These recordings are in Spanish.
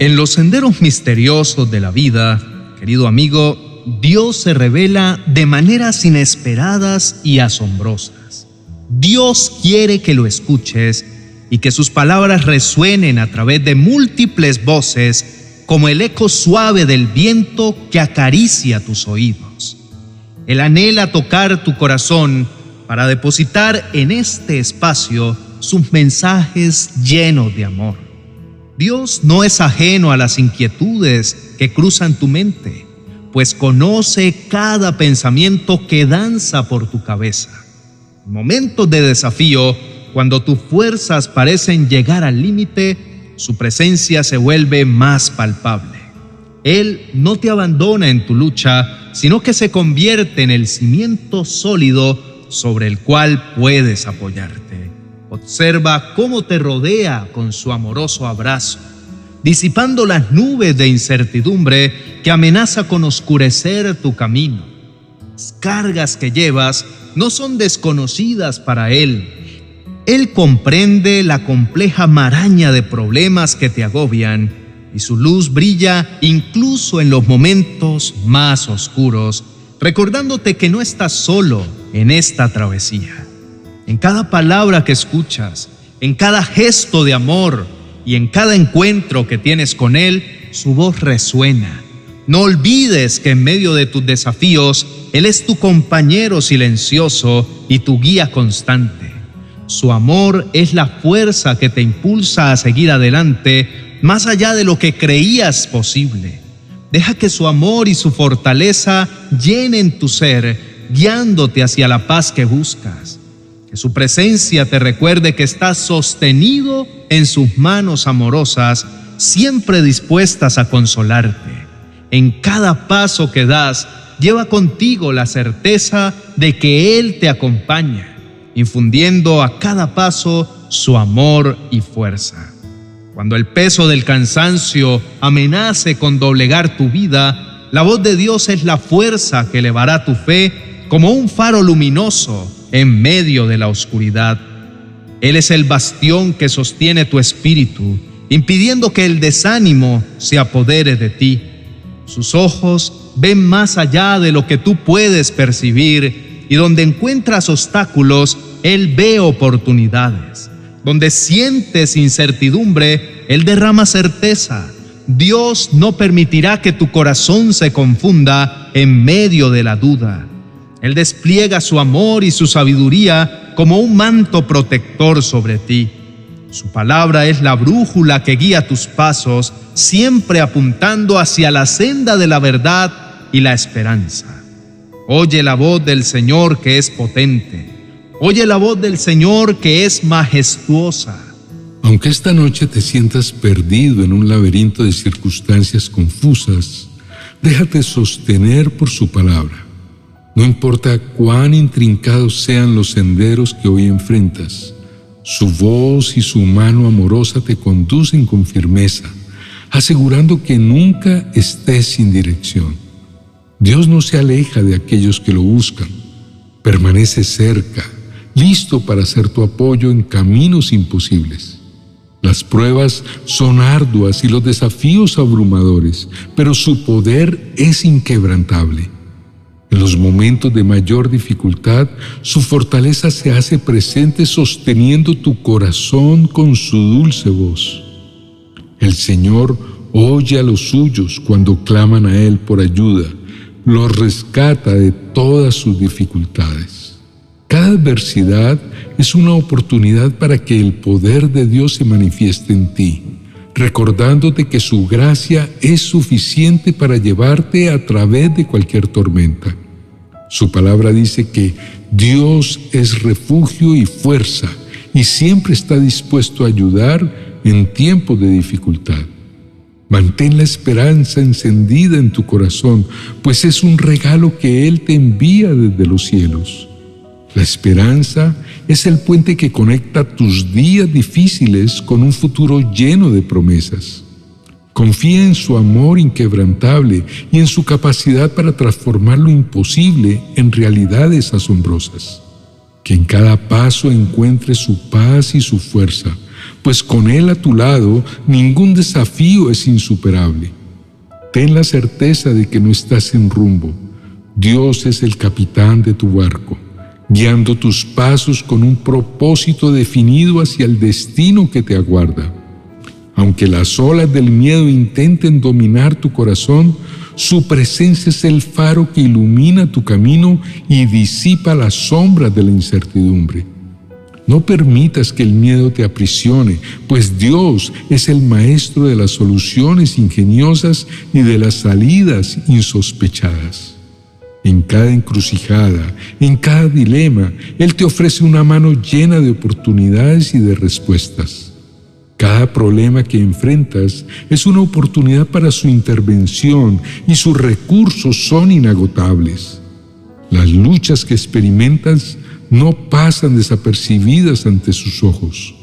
En los senderos misteriosos de la vida, querido amigo, Dios se revela de maneras inesperadas y asombrosas. Dios quiere que lo escuches y que sus palabras resuenen a través de múltiples voces como el eco suave del viento que acaricia tus oídos. Él anhela tocar tu corazón para depositar en este espacio sus mensajes llenos de amor. Dios no es ajeno a las inquietudes que cruzan tu mente, pues conoce cada pensamiento que danza por tu cabeza. En momentos de desafío, cuando tus fuerzas parecen llegar al límite, su presencia se vuelve más palpable. Él no te abandona en tu lucha, sino que se convierte en el cimiento sólido sobre el cual puedes apoyarte. Observa cómo te rodea con su amoroso abrazo, disipando las nubes de incertidumbre que amenaza con oscurecer tu camino. Las cargas que llevas no son desconocidas para Él. Él comprende la compleja maraña de problemas que te agobian y su luz brilla incluso en los momentos más oscuros, recordándote que no estás solo en esta travesía en cada palabra que escuchas, en cada gesto de amor y en cada encuentro que tienes con Él, su voz resuena. No olvides que en medio de tus desafíos, Él es tu compañero silencioso y tu guía constante. Su amor es la fuerza que te impulsa a seguir adelante más allá de lo que creías posible. Deja que su amor y su fortaleza llenen tu ser, guiándote hacia la paz que buscas. Que su presencia te recuerde que estás sostenido en sus manos amorosas, siempre dispuestas a consolarte. En cada paso que das, lleva contigo la certeza de que Él te acompaña, infundiendo a cada paso su amor y fuerza. Cuando el peso del cansancio amenace con doblegar tu vida, la voz de Dios es la fuerza que elevará tu fe como un faro luminoso en medio de la oscuridad. Él es el bastión que sostiene tu espíritu, impidiendo que el desánimo se apodere de ti. Sus ojos ven más allá de lo que tú puedes percibir y donde encuentras obstáculos, Él ve oportunidades. Donde sientes incertidumbre, Él derrama certeza. Dios no permitirá que tu corazón se confunda en medio de la duda. Él despliega su amor y su sabiduría como un manto protector sobre ti. Su palabra es la brújula que guía tus pasos, siempre apuntando hacia la senda de la verdad y la esperanza. Oye la voz del Señor que es potente. Oye la voz del Señor que es majestuosa. Aunque esta noche te sientas perdido en un laberinto de circunstancias confusas, déjate sostener por su palabra. No importa cuán intrincados sean los senderos que hoy enfrentas, su voz y su mano amorosa te conducen con firmeza, asegurando que nunca estés sin dirección. Dios no se aleja de aquellos que lo buscan, permanece cerca, listo para ser tu apoyo en caminos imposibles. Las pruebas son arduas y los desafíos abrumadores, pero su poder es inquebrantable. En los momentos de mayor dificultad, su fortaleza se hace presente sosteniendo tu corazón con su dulce voz. El Señor oye a los suyos cuando claman a Él por ayuda, los rescata de todas sus dificultades. Cada adversidad es una oportunidad para que el poder de Dios se manifieste en ti, recordándote que su gracia es suficiente para llevarte a través de cualquier tormenta. Su palabra dice que Dios es refugio y fuerza y siempre está dispuesto a ayudar en tiempos de dificultad. Mantén la esperanza encendida en tu corazón, pues es un regalo que Él te envía desde los cielos. La esperanza es el puente que conecta tus días difíciles con un futuro lleno de promesas. Confía en su amor inquebrantable y en su capacidad para transformar lo imposible en realidades asombrosas. Que en cada paso encuentre su paz y su fuerza, pues con Él a tu lado ningún desafío es insuperable. Ten la certeza de que no estás sin rumbo. Dios es el capitán de tu barco, guiando tus pasos con un propósito definido hacia el destino que te aguarda. Aunque las olas del miedo intenten dominar tu corazón, su presencia es el faro que ilumina tu camino y disipa las sombras de la incertidumbre. No permitas que el miedo te aprisione, pues Dios es el maestro de las soluciones ingeniosas y de las salidas insospechadas. En cada encrucijada, en cada dilema, Él te ofrece una mano llena de oportunidades y de respuestas. Cada problema que enfrentas es una oportunidad para su intervención y sus recursos son inagotables. Las luchas que experimentas no pasan desapercibidas ante sus ojos.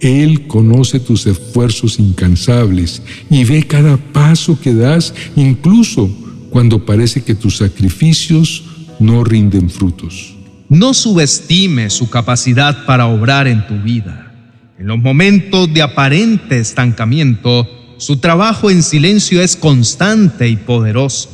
Él conoce tus esfuerzos incansables y ve cada paso que das, incluso cuando parece que tus sacrificios no rinden frutos. No subestime su capacidad para obrar en tu vida. En los momentos de aparente estancamiento, su trabajo en silencio es constante y poderoso.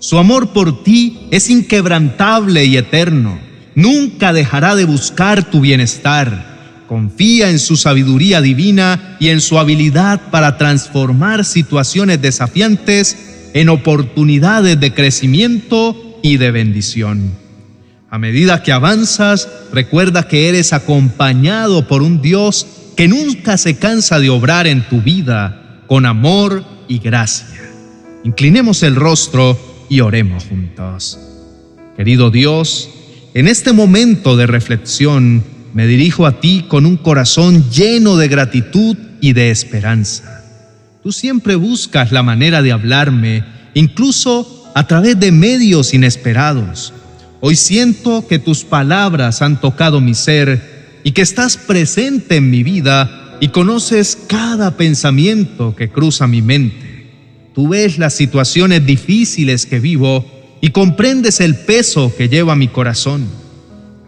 Su amor por ti es inquebrantable y eterno nunca dejará de buscar tu bienestar. Confía en su sabiduría divina y en su habilidad para transformar situaciones desafiantes en oportunidades de crecimiento y de bendición. A medida que avanzas, recuerda que eres acompañado por un Dios que nunca se cansa de obrar en tu vida con amor y gracia. Inclinemos el rostro y oremos juntos. Querido Dios, en este momento de reflexión me dirijo a ti con un corazón lleno de gratitud y de esperanza. Tú siempre buscas la manera de hablarme, incluso a través de medios inesperados. Hoy siento que tus palabras han tocado mi ser y que estás presente en mi vida y conoces cada pensamiento que cruza mi mente. Tú ves las situaciones difíciles que vivo y comprendes el peso que lleva mi corazón.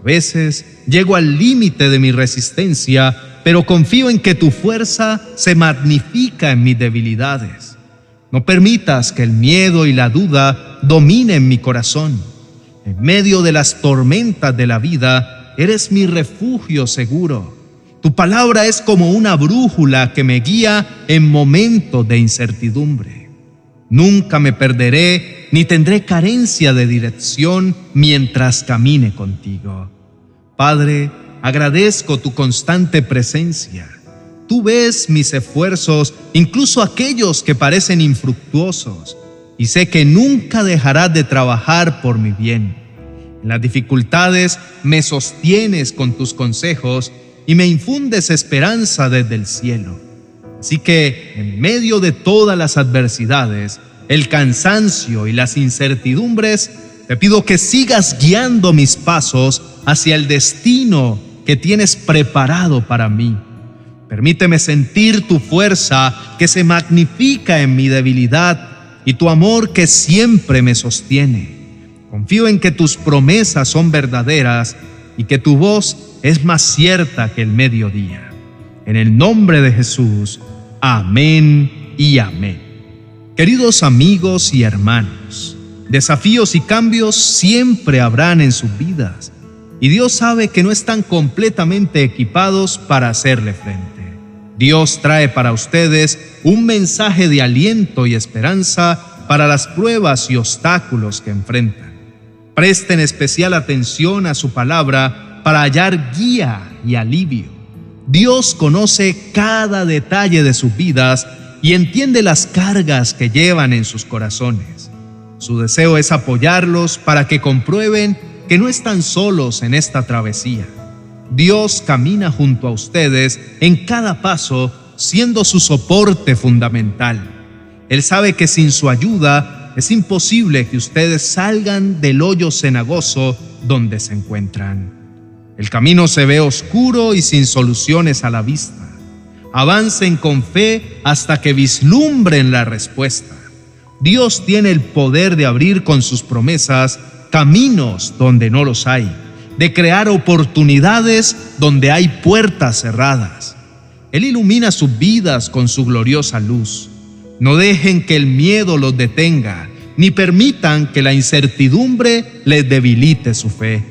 A veces llego al límite de mi resistencia, pero confío en que tu fuerza se magnifica en mis debilidades. No permitas que el miedo y la duda dominen mi corazón. En medio de las tormentas de la vida, eres mi refugio seguro. Tu palabra es como una brújula que me guía en momentos de incertidumbre. Nunca me perderé ni tendré carencia de dirección mientras camine contigo. Padre, agradezco tu constante presencia. Tú ves mis esfuerzos, incluso aquellos que parecen infructuosos, y sé que nunca dejarás de trabajar por mi bien. En las dificultades me sostienes con tus consejos y me infundes esperanza desde el cielo. Así que, en medio de todas las adversidades, el cansancio y las incertidumbres, te pido que sigas guiando mis pasos hacia el destino que tienes preparado para mí. Permíteme sentir tu fuerza que se magnifica en mi debilidad y tu amor que siempre me sostiene. Confío en que tus promesas son verdaderas y que tu voz es más cierta que el mediodía. En el nombre de Jesús, amén y amén. Queridos amigos y hermanos, desafíos y cambios siempre habrán en sus vidas y Dios sabe que no están completamente equipados para hacerle frente. Dios trae para ustedes un mensaje de aliento y esperanza para las pruebas y obstáculos que enfrentan. Presten especial atención a su palabra para hallar guía y alivio. Dios conoce cada detalle de sus vidas y entiende las cargas que llevan en sus corazones. Su deseo es apoyarlos para que comprueben que no están solos en esta travesía. Dios camina junto a ustedes en cada paso, siendo su soporte fundamental. Él sabe que sin su ayuda es imposible que ustedes salgan del hoyo cenagoso donde se encuentran. El camino se ve oscuro y sin soluciones a la vista. Avancen con fe hasta que vislumbren la respuesta. Dios tiene el poder de abrir con sus promesas caminos donde no los hay, de crear oportunidades donde hay puertas cerradas. Él ilumina sus vidas con su gloriosa luz. No dejen que el miedo los detenga, ni permitan que la incertidumbre les debilite su fe.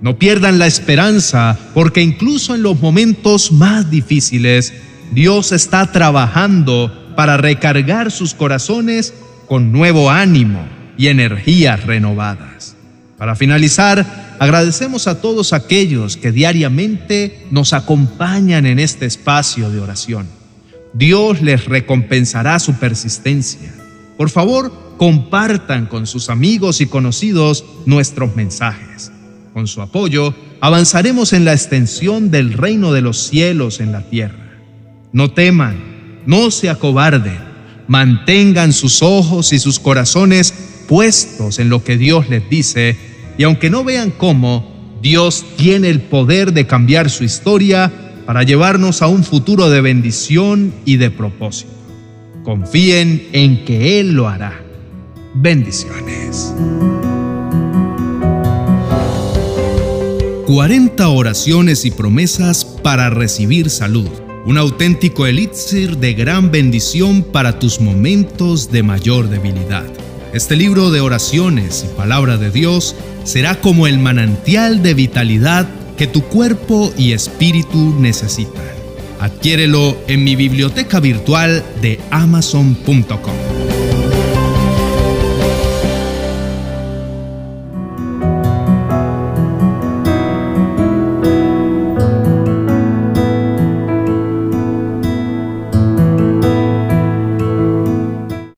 No pierdan la esperanza, porque incluso en los momentos más difíciles, Dios está trabajando para recargar sus corazones con nuevo ánimo y energías renovadas. Para finalizar, agradecemos a todos aquellos que diariamente nos acompañan en este espacio de oración. Dios les recompensará su persistencia. Por favor, compartan con sus amigos y conocidos nuestros mensajes. Con su apoyo, avanzaremos en la extensión del reino de los cielos en la tierra. No teman, no se acobarden, mantengan sus ojos y sus corazones puestos en lo que Dios les dice, y aunque no vean cómo, Dios tiene el poder de cambiar su historia para llevarnos a un futuro de bendición y de propósito. Confíen en que Él lo hará. Bendiciones. 40 oraciones y promesas para recibir salud. Un auténtico elixir de gran bendición para tus momentos de mayor debilidad. Este libro de oraciones y palabra de Dios será como el manantial de vitalidad que tu cuerpo y espíritu necesitan. Adquiérelo en mi biblioteca virtual de amazon.com.